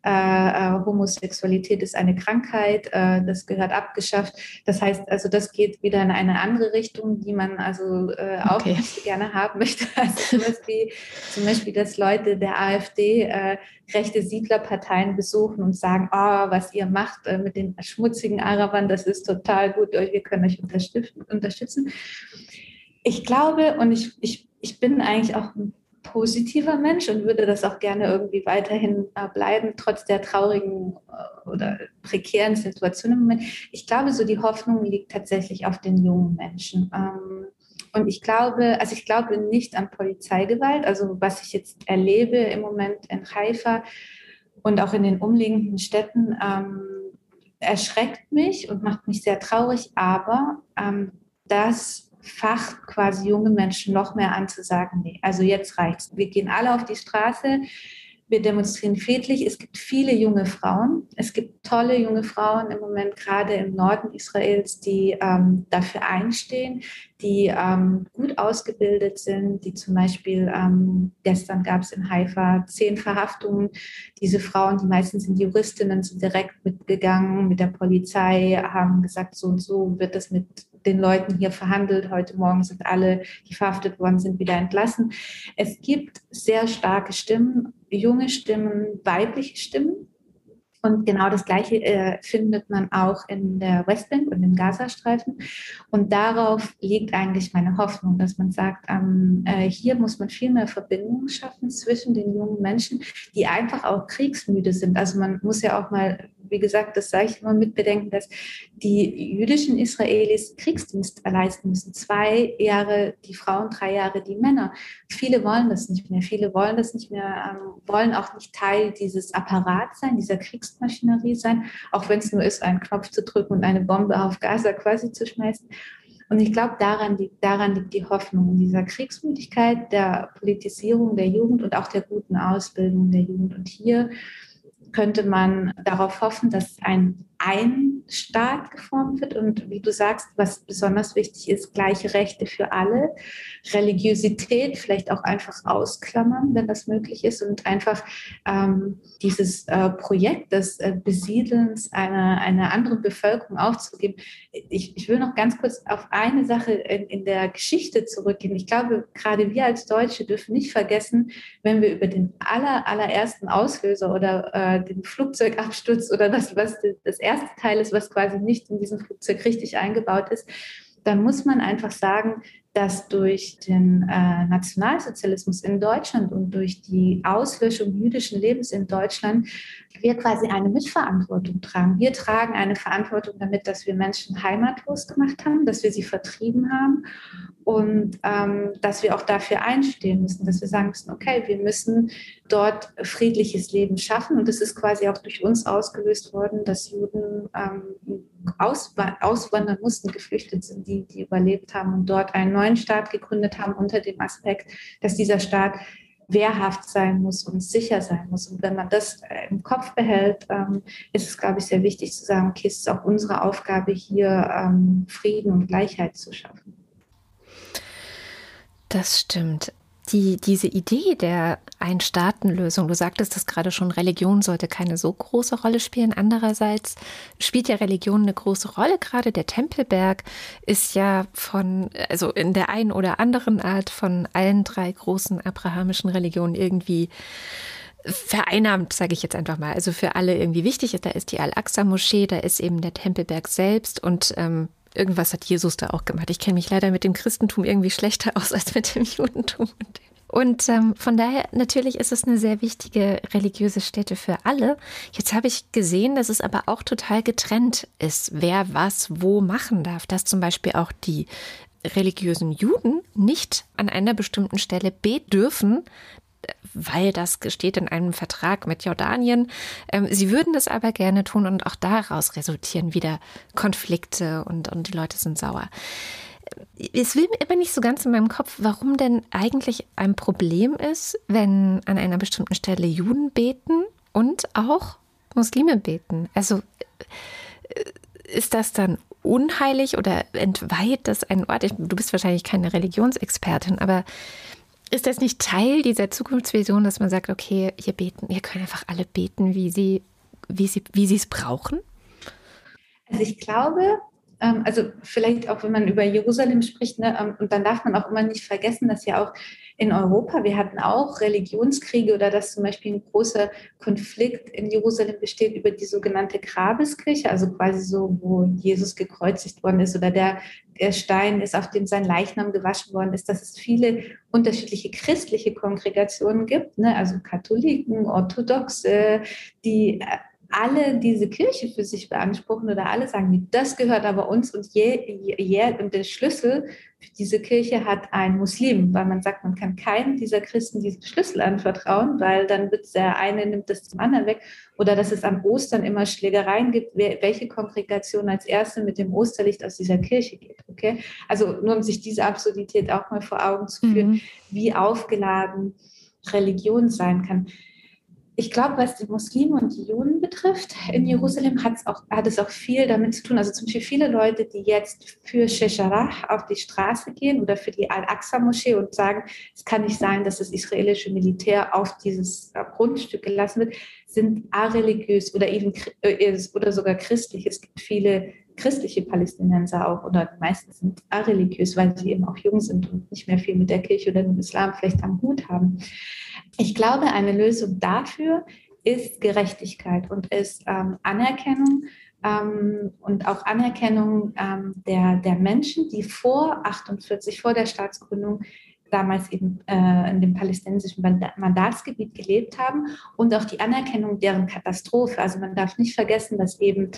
äh, äh, Homosexualität ist eine Krankheit, äh, das gehört abgeschafft. Das heißt, also das geht wieder in eine andere Richtung, die man also äh, auch okay. gerne haben möchte. Zum Beispiel, zum Beispiel, dass Leute der AfD äh, rechte Siedlerparteien besuchen und sagen, oh, was ihr macht äh, mit den schmutzigen Arabern, das ist total gut, wir können euch unterstützen. Ich glaube und ich, ich, ich bin eigentlich auch ein positiver Mensch und würde das auch gerne irgendwie weiterhin äh, bleiben, trotz der traurigen äh, oder prekären Situation im Moment. Ich glaube, so die Hoffnung liegt tatsächlich auf den jungen Menschen. Ähm, und ich glaube, also ich glaube nicht an Polizeigewalt. Also was ich jetzt erlebe im Moment in Haifa und auch in den umliegenden Städten, ähm, erschreckt mich und macht mich sehr traurig. Aber ähm, das Fach quasi junge Menschen noch mehr anzusagen, nee, also jetzt reicht's. Wir gehen alle auf die Straße, wir demonstrieren friedlich. Es gibt viele junge Frauen. Es gibt tolle junge Frauen im Moment, gerade im Norden Israels, die ähm, dafür einstehen, die ähm, gut ausgebildet sind, die zum Beispiel, ähm, gestern gab es in Haifa zehn Verhaftungen. Diese Frauen, die meistens sind Juristinnen, sind direkt mitgegangen mit der Polizei, haben gesagt, so und so wird das mit den Leuten hier verhandelt. Heute Morgen sind alle, die verhaftet worden sind, wieder entlassen. Es gibt sehr starke Stimmen, junge Stimmen, weibliche Stimmen. Und genau das Gleiche äh, findet man auch in der Westbank und im Gazastreifen. Und darauf liegt eigentlich meine Hoffnung, dass man sagt, ähm, äh, hier muss man viel mehr Verbindungen schaffen zwischen den jungen Menschen, die einfach auch kriegsmüde sind. Also man muss ja auch mal wie gesagt, das sage ich immer mit bedenken, dass die jüdischen Israelis Kriegsdienst leisten müssen. Zwei Jahre die Frauen, drei Jahre die Männer. Viele wollen das nicht mehr. Viele wollen das nicht mehr, ähm, wollen auch nicht Teil dieses Apparats sein, dieser Kriegsmaschinerie sein, auch wenn es nur ist, einen Knopf zu drücken und eine Bombe auf Gaza quasi zu schmeißen. Und ich glaube, daran daran liegt die Hoffnung, in dieser Kriegsmüdigkeit, der Politisierung der Jugend und auch der guten Ausbildung der Jugend. Und hier könnte man darauf hoffen, dass ein ein Staat geformt wird und wie du sagst, was besonders wichtig ist, gleiche Rechte für alle, Religiosität vielleicht auch einfach ausklammern, wenn das möglich ist und einfach ähm, dieses äh, Projekt des äh, Besiedelns einer, einer anderen Bevölkerung aufzugeben. Ich, ich will noch ganz kurz auf eine Sache in, in der Geschichte zurückgehen. Ich glaube, gerade wir als Deutsche dürfen nicht vergessen, wenn wir über den aller, allerersten Auslöser oder äh, den Flugzeugabsturz oder das, was das erste Teil ist, was quasi nicht in diesem Flugzeug richtig eingebaut ist, dann muss man einfach sagen, dass durch den äh, Nationalsozialismus in Deutschland und durch die Auslöschung jüdischen Lebens in Deutschland wir quasi eine Mitverantwortung tragen. Wir tragen eine Verantwortung damit, dass wir Menschen heimatlos gemacht haben, dass wir sie vertrieben haben und ähm, dass wir auch dafür einstehen müssen, dass wir sagen müssen, okay, wir müssen dort friedliches Leben schaffen und es ist quasi auch durch uns ausgelöst worden, dass Juden ähm, auswandern mussten, geflüchtet sind, die, die überlebt haben und dort einen neuen Staat gegründet haben unter dem Aspekt, dass dieser Staat wehrhaft sein muss und sicher sein muss. Und wenn man das äh, im Kopf behält, ähm, ist es, glaube ich, sehr wichtig zu sagen, okay, es ist auch unsere Aufgabe, hier ähm, Frieden und Gleichheit zu schaffen. Das stimmt. Die, diese Idee der Ein-Staaten-Lösung, du sagtest das gerade schon, Religion sollte keine so große Rolle spielen. Andererseits spielt ja Religion eine große Rolle. Gerade der Tempelberg ist ja von, also in der einen oder anderen Art von allen drei großen abrahamischen Religionen irgendwie vereinnahmt, sage ich jetzt einfach mal. Also für alle irgendwie wichtig. Da ist die Al-Aqsa-Moschee, da ist eben der Tempelberg selbst und ähm, irgendwas hat Jesus da auch gemacht. Ich kenne mich leider mit dem Christentum irgendwie schlechter aus als mit dem Judentum. Und ähm, von daher natürlich ist es eine sehr wichtige religiöse Stätte für alle. Jetzt habe ich gesehen, dass es aber auch total getrennt ist, wer was wo machen darf. Dass zum Beispiel auch die religiösen Juden nicht an einer bestimmten Stelle beten dürfen, weil das steht in einem Vertrag mit Jordanien. Ähm, sie würden das aber gerne tun und auch daraus resultieren wieder Konflikte und, und die Leute sind sauer. Es will mir immer nicht so ganz in meinem Kopf, warum denn eigentlich ein Problem ist, wenn an einer bestimmten Stelle Juden beten und auch Muslime beten. Also äh, ist das dann unheilig oder entweiht das ein Ort? Du bist wahrscheinlich keine Religionsexpertin, aber ist das nicht Teil dieser Zukunftsvision, dass man sagt, okay, hier beten, hier können einfach alle beten, wie sie, wie sie, wie sie es brauchen? Also ich glaube, ähm, also vielleicht auch, wenn man über Jerusalem spricht, ne, ähm, und dann darf man auch immer nicht vergessen, dass ja auch in Europa, wir hatten auch Religionskriege oder dass zum Beispiel ein großer Konflikt in Jerusalem besteht über die sogenannte Grabeskirche, also quasi so, wo Jesus gekreuzigt worden ist oder der, der Stein ist, auf dem sein Leichnam gewaschen worden ist, dass es viele unterschiedliche christliche Kongregationen gibt, ne? also Katholiken, Orthodoxe, die äh, alle diese Kirche für sich beanspruchen oder alle sagen, das gehört aber uns und, je, je, und der Schlüssel für diese Kirche hat ein Muslim, weil man sagt, man kann keinem dieser Christen diesen Schlüssel anvertrauen, weil dann wird der eine nimmt das zum anderen weg oder dass es an Ostern immer Schlägereien gibt, welche Kongregation als erste mit dem Osterlicht aus dieser Kirche geht. Okay? Also nur um sich diese Absurdität auch mal vor Augen zu führen, mhm. wie aufgeladen Religion sein kann ich glaube, was die Muslime und die Juden betrifft, in Jerusalem hat es auch, hat es auch viel damit zu tun. Also zum Beispiel viele Leute, die jetzt für Shesharah auf die Straße gehen oder für die Al-Aqsa-Moschee und sagen, es kann nicht sein, dass das israelische Militär auf dieses äh, Grundstück gelassen wird, sind areligiös oder eben äh, oder sogar christlich. Es gibt viele christliche Palästinenser auch oder die meisten sind areligiös, weil sie eben auch jung sind und nicht mehr viel mit der Kirche oder dem Islam vielleicht am Hut haben. Ich glaube, eine Lösung dafür ist Gerechtigkeit und ist ähm, Anerkennung ähm, und auch Anerkennung ähm, der, der Menschen, die vor 48, vor der Staatsgründung damals eben äh, in dem palästinensischen Mandatsgebiet gelebt haben und auch die Anerkennung deren Katastrophe. Also man darf nicht vergessen, dass eben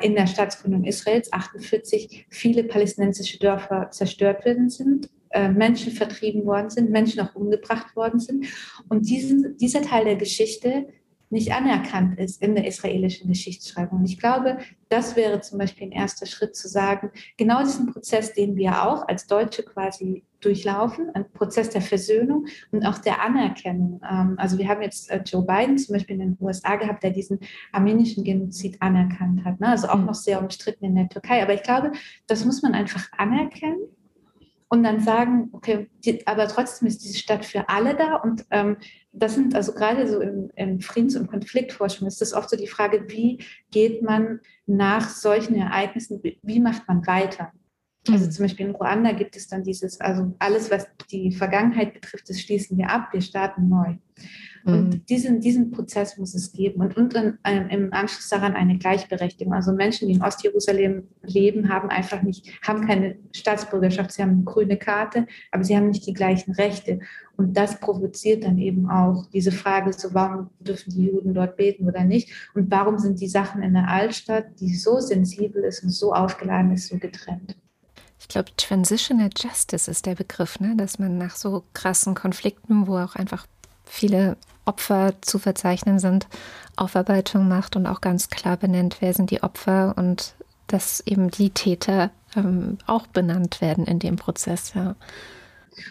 in der Staatsgründung Israels 48 viele palästinensische Dörfer zerstört worden sind, äh, Menschen vertrieben worden sind, Menschen auch umgebracht worden sind. Und diesen, dieser Teil der Geschichte nicht anerkannt ist in der israelischen Geschichtsschreibung. Und ich glaube, das wäre zum Beispiel ein erster Schritt zu sagen, genau diesen Prozess, den wir auch als Deutsche quasi durchlaufen, ein Prozess der Versöhnung und auch der Anerkennung. Ähm, also wir haben jetzt äh, Joe Biden zum Beispiel in den USA gehabt, der diesen armenischen Genozid anerkannt hat. Ne? Also auch mhm. noch sehr umstritten in der Türkei. Aber ich glaube, das muss man einfach anerkennen und dann sagen, okay, die, aber trotzdem ist diese Stadt für alle da. Und ähm, das sind also gerade so in, in Friedens- und Konfliktforschung ist das oft so die Frage, wie geht man nach solchen Ereignissen, wie macht man weiter? Also mhm. zum Beispiel in Ruanda gibt es dann dieses, also alles, was die Vergangenheit betrifft, das schließen wir ab, wir starten neu. Und mhm. diesen, diesen Prozess muss es geben. Und, und in, ähm, im Anschluss daran eine Gleichberechtigung. Also Menschen, die in Ostjerusalem leben, haben einfach nicht, haben keine Staatsbürgerschaft, sie haben eine grüne Karte, aber sie haben nicht die gleichen Rechte. Und das provoziert dann eben auch diese Frage, so warum dürfen die Juden dort beten oder nicht? Und warum sind die Sachen in der Altstadt, die so sensibel ist und so aufgeladen ist, so getrennt? Ich glaube, Transitional Justice ist der Begriff, ne? dass man nach so krassen Konflikten, wo auch einfach viele Opfer zu verzeichnen sind, Aufarbeitung macht und auch ganz klar benennt, wer sind die Opfer und dass eben die Täter ähm, auch benannt werden in dem Prozess. Ja.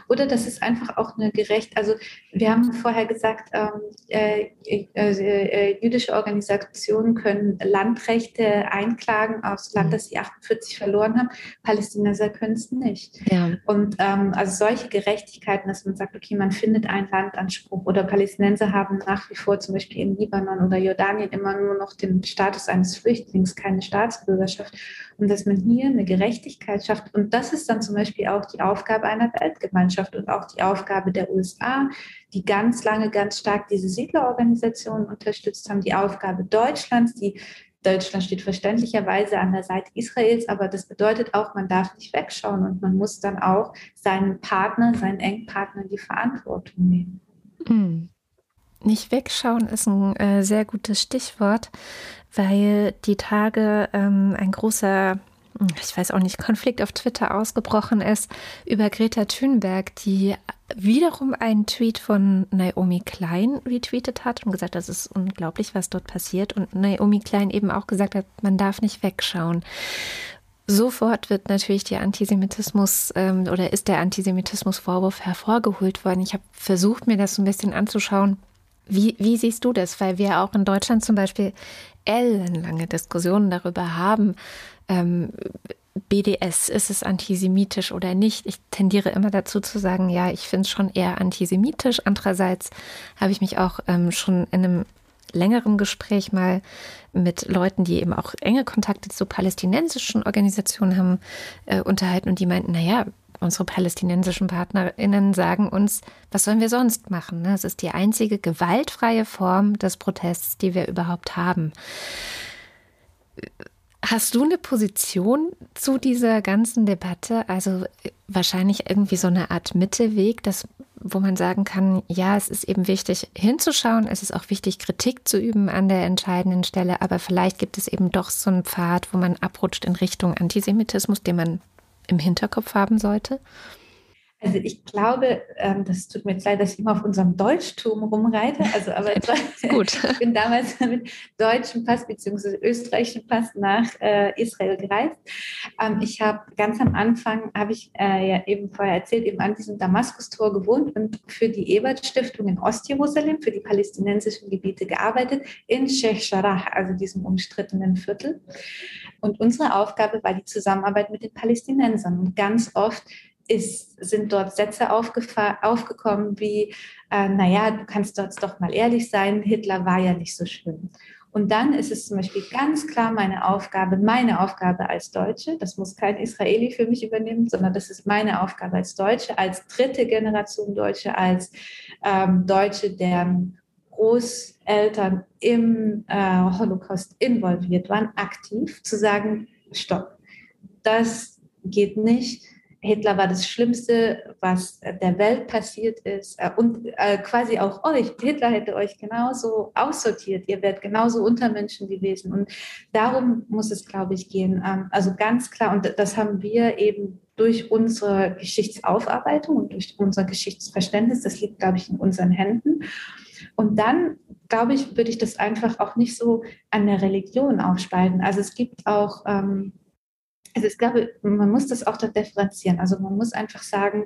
Oder das ist einfach auch eine gerecht, also wir haben vorher gesagt, ähm, äh, äh, äh, jüdische Organisationen können Landrechte einklagen aufs Land, mhm. das sie 48 verloren haben. Palästinenser können es nicht. Ja. Und ähm, also solche Gerechtigkeiten, dass man sagt, okay, man findet einen Landanspruch oder Palästinenser haben nach wie vor zum Beispiel in Libanon oder Jordanien immer nur noch den Status eines Flüchtlings, keine Staatsbürgerschaft. Und dass man hier eine Gerechtigkeit schafft. Und das ist dann zum Beispiel auch die Aufgabe einer Weltgemeinschaft und auch die Aufgabe der USA, die ganz lange ganz stark diese Siedlerorganisationen unterstützt haben, die Aufgabe Deutschlands, die Deutschland steht verständlicherweise an der Seite Israels, aber das bedeutet auch, man darf nicht wegschauen und man muss dann auch seinen Partner, seinen Engpartner die Verantwortung nehmen. Mhm. Nicht wegschauen ist ein äh, sehr gutes Stichwort, weil die Tage ähm, ein großer ich weiß auch nicht, Konflikt auf Twitter ausgebrochen ist über Greta Thunberg, die wiederum einen Tweet von Naomi Klein retweetet hat und gesagt, das ist unglaublich, was dort passiert. Und Naomi Klein eben auch gesagt hat, man darf nicht wegschauen. Sofort wird natürlich der Antisemitismus ähm, oder ist der Antisemitismusvorwurf hervorgeholt worden. Ich habe versucht, mir das so ein bisschen anzuschauen. Wie, wie siehst du das? Weil wir auch in Deutschland zum Beispiel ellenlange Diskussionen darüber haben, ähm, BDS, ist es antisemitisch oder nicht? Ich tendiere immer dazu zu sagen, ja, ich finde es schon eher antisemitisch. Andererseits habe ich mich auch ähm, schon in einem längeren Gespräch mal mit Leuten, die eben auch enge Kontakte zu palästinensischen Organisationen haben, äh, unterhalten und die meinten, naja, unsere palästinensischen PartnerInnen sagen uns, was sollen wir sonst machen? Es ist die einzige gewaltfreie Form des Protests, die wir überhaupt haben. Hast du eine Position zu dieser ganzen Debatte? Also wahrscheinlich irgendwie so eine Art Mittelweg, dass, wo man sagen kann, ja, es ist eben wichtig hinzuschauen, es ist auch wichtig, Kritik zu üben an der entscheidenden Stelle, aber vielleicht gibt es eben doch so einen Pfad, wo man abrutscht in Richtung Antisemitismus, den man im Hinterkopf haben sollte? Also ich glaube, ähm, das tut mir jetzt leid, dass ich immer auf unserem Deutschtum rumreite. Also aber gut. ich bin damals mit deutschem Pass bzw. österreichischem Pass nach äh, Israel gereist. Ähm, ich habe ganz am Anfang, habe ich äh, ja eben vorher erzählt, eben an diesem Damaskustor gewohnt und für die Ebert-Stiftung in Ostjerusalem, für die palästinensischen Gebiete gearbeitet, in Sheikh Jarrah, also diesem umstrittenen Viertel. Und unsere Aufgabe war die Zusammenarbeit mit den Palästinensern. Und ganz oft ist, sind dort Sätze aufgekommen wie, äh, naja, du kannst dort doch mal ehrlich sein, Hitler war ja nicht so schlimm. Und dann ist es zum Beispiel ganz klar meine Aufgabe, meine Aufgabe als Deutsche, das muss kein Israeli für mich übernehmen, sondern das ist meine Aufgabe als Deutsche, als dritte Generation Deutsche, als ähm, Deutsche, deren Großeltern im äh, Holocaust involviert waren, aktiv zu sagen, stopp, das geht nicht Hitler war das Schlimmste, was der Welt passiert ist. Äh, und äh, quasi auch euch. Hitler hätte euch genauso aussortiert. Ihr wärt genauso Untermenschen gewesen. Und darum muss es, glaube ich, gehen. Ähm, also ganz klar, und das haben wir eben durch unsere Geschichtsaufarbeitung und durch unser Geschichtsverständnis, das liegt, glaube ich, in unseren Händen. Und dann, glaube ich, würde ich das einfach auch nicht so an der Religion aufspalten. Also es gibt auch, ähm, also ich glaube, man muss das auch da differenzieren. Also man muss einfach sagen,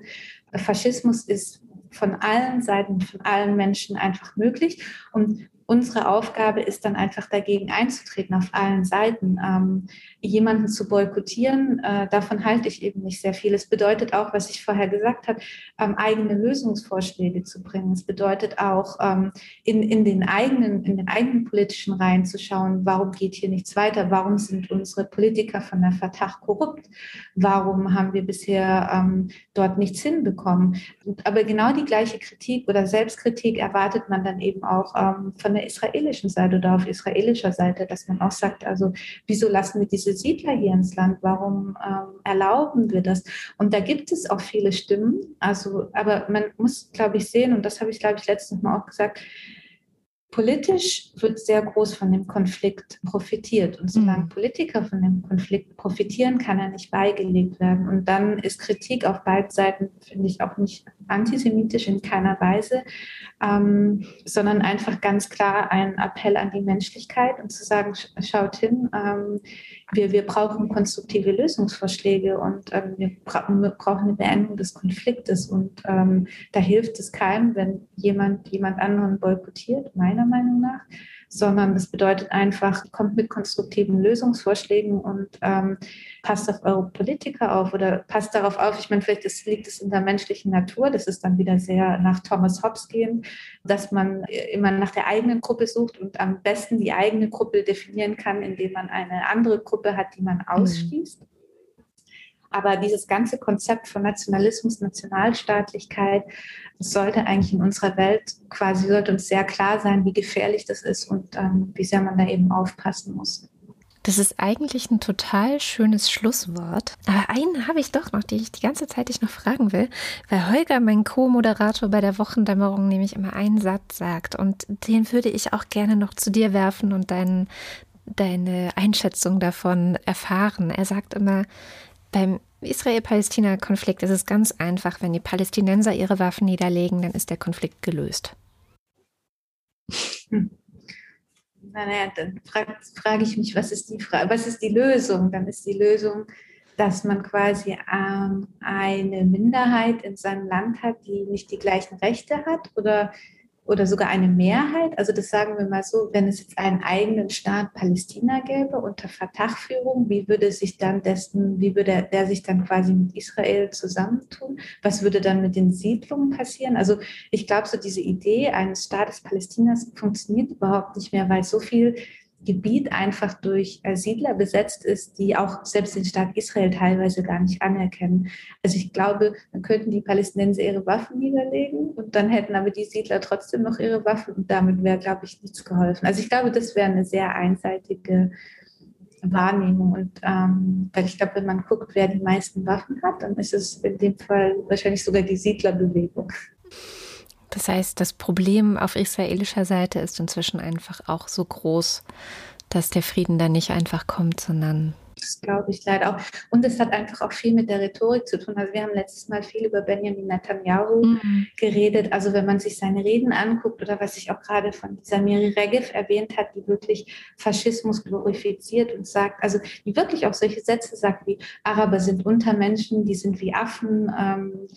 Faschismus ist von allen Seiten, von allen Menschen einfach möglich. Und unsere Aufgabe ist dann einfach dagegen einzutreten auf allen Seiten. Ähm, jemanden zu boykottieren, äh, davon halte ich eben nicht sehr viel. Es bedeutet auch, was ich vorher gesagt habe, ähm, eigene Lösungsvorschläge zu bringen. Es bedeutet auch, ähm, in, in, den eigenen, in den eigenen politischen Reihen zu schauen, warum geht hier nichts weiter? Warum sind unsere Politiker von der Fatah korrupt? Warum haben wir bisher ähm, dort nichts hinbekommen? Aber genau die gleiche Kritik oder Selbstkritik erwartet man dann eben auch ähm, von der israelischen Seite oder auf israelischer Seite, dass man auch sagt, also wieso lassen wir diese Siedler hier ins Land? Warum ähm, erlauben wir das? Und da gibt es auch viele Stimmen. Also, aber man muss, glaube ich, sehen, und das habe ich, glaube ich, letztens Mal auch gesagt, Politisch wird sehr groß von dem Konflikt profitiert. Und solange mhm. Politiker von dem Konflikt profitieren, kann er nicht beigelegt werden. Und dann ist Kritik auf beiden Seiten, finde ich, auch nicht antisemitisch in keiner Weise, ähm, sondern einfach ganz klar ein Appell an die Menschlichkeit und zu sagen, schaut hin, ähm, wir, wir brauchen konstruktive Lösungsvorschläge und ähm, wir, bra wir, brauchen eine Beendigung des Konfliktes. Und ähm, da hilft es keinem, wenn jemand jemand anderen boykottiert, meiner Meinung nach sondern das bedeutet einfach, kommt mit konstruktiven Lösungsvorschlägen und ähm, passt auf eure Politiker auf oder passt darauf auf. Ich meine, vielleicht ist, liegt es in der menschlichen Natur, das ist dann wieder sehr nach Thomas Hobbes gehen, dass man immer nach der eigenen Gruppe sucht und am besten die eigene Gruppe definieren kann, indem man eine andere Gruppe hat, die man mhm. ausschließt. Mhm. Aber dieses ganze Konzept von Nationalismus, Nationalstaatlichkeit, sollte eigentlich in unserer Welt quasi, sollte uns sehr klar sein, wie gefährlich das ist und ähm, wie sehr man da eben aufpassen muss. Das ist eigentlich ein total schönes Schlusswort. Aber einen habe ich doch noch, den ich die ganze Zeit dich noch fragen will, weil Holger, mein Co-Moderator bei der Wochendämmerung, nämlich immer einen Satz sagt. Und den würde ich auch gerne noch zu dir werfen und dein, deine Einschätzung davon erfahren. Er sagt immer, beim Israel-Palästina-Konflikt ist es ganz einfach. Wenn die Palästinenser ihre Waffen niederlegen, dann ist der Konflikt gelöst. Hm. Naja, dann frage frag ich mich, was ist, die was ist die Lösung? Dann ist die Lösung, dass man quasi ähm, eine Minderheit in seinem Land hat, die nicht die gleichen Rechte hat oder oder sogar eine Mehrheit, also das sagen wir mal so, wenn es jetzt einen eigenen Staat Palästina gäbe unter Vertagführung, wie würde sich dann dessen, wie würde der sich dann quasi mit Israel zusammentun? Was würde dann mit den Siedlungen passieren? Also ich glaube, so diese Idee eines Staates Palästinas funktioniert überhaupt nicht mehr, weil so viel Gebiet einfach durch äh, Siedler besetzt ist, die auch selbst den Staat Israel teilweise gar nicht anerkennen. Also ich glaube, dann könnten die Palästinenser ihre Waffen niederlegen und dann hätten aber die Siedler trotzdem noch ihre Waffen und damit wäre, glaube ich, nichts geholfen. Also ich glaube, das wäre eine sehr einseitige Wahrnehmung und ähm, weil ich glaube, wenn man guckt, wer die meisten Waffen hat, dann ist es in dem Fall wahrscheinlich sogar die Siedlerbewegung. Das heißt, das Problem auf israelischer Seite ist inzwischen einfach auch so groß, dass der Frieden da nicht einfach kommt, sondern das glaube ich leider auch. Und es hat einfach auch viel mit der Rhetorik zu tun. Also wir haben letztes Mal viel über Benjamin Netanyahu mhm. geredet. Also wenn man sich seine Reden anguckt oder was ich auch gerade von dieser Miri Regev erwähnt hat, die wirklich Faschismus glorifiziert und sagt, also die wirklich auch solche Sätze sagt wie Araber sind Untermenschen, die sind wie Affen. Ähm,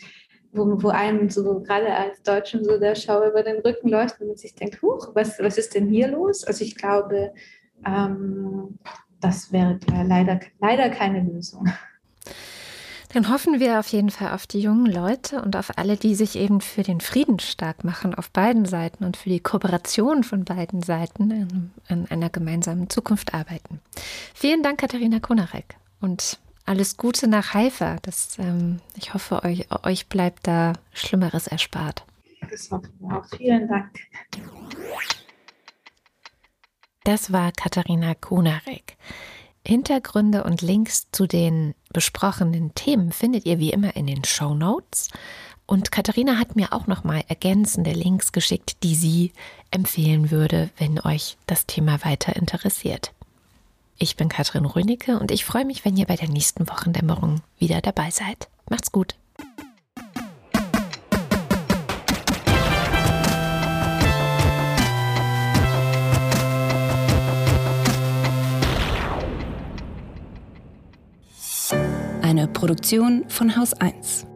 wo, wo einem so gerade als Deutschen so der Schau über den Rücken läuft und man sich denkt, huch, was, was ist denn hier los? Also ich glaube, ähm, das wäre leider, leider keine Lösung. Dann hoffen wir auf jeden Fall auf die jungen Leute und auf alle, die sich eben für den Frieden stark machen auf beiden Seiten und für die Kooperation von beiden Seiten an einer gemeinsamen Zukunft arbeiten. Vielen Dank, Katharina Konarek. Und alles Gute nach Haifa. Das, ähm, ich hoffe, euch, euch bleibt da Schlimmeres erspart. Das hoffen wir auch. Vielen Dank. Das war Katharina Kunarek. Hintergründe und Links zu den besprochenen Themen findet ihr wie immer in den Show Notes. Und Katharina hat mir auch noch mal ergänzende Links geschickt, die sie empfehlen würde, wenn euch das Thema weiter interessiert. Ich bin Katrin Rönecke und ich freue mich, wenn ihr bei der nächsten Wochendämmerung wieder dabei seid. Macht's gut. Eine Produktion von Haus 1.